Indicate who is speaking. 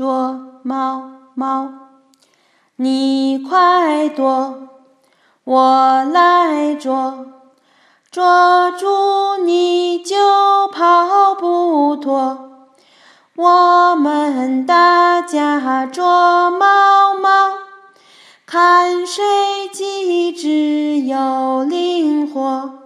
Speaker 1: 捉猫猫，你快躲，我来捉，捉住你就跑不脱，我们大家捉猫猫，看谁机智又灵活。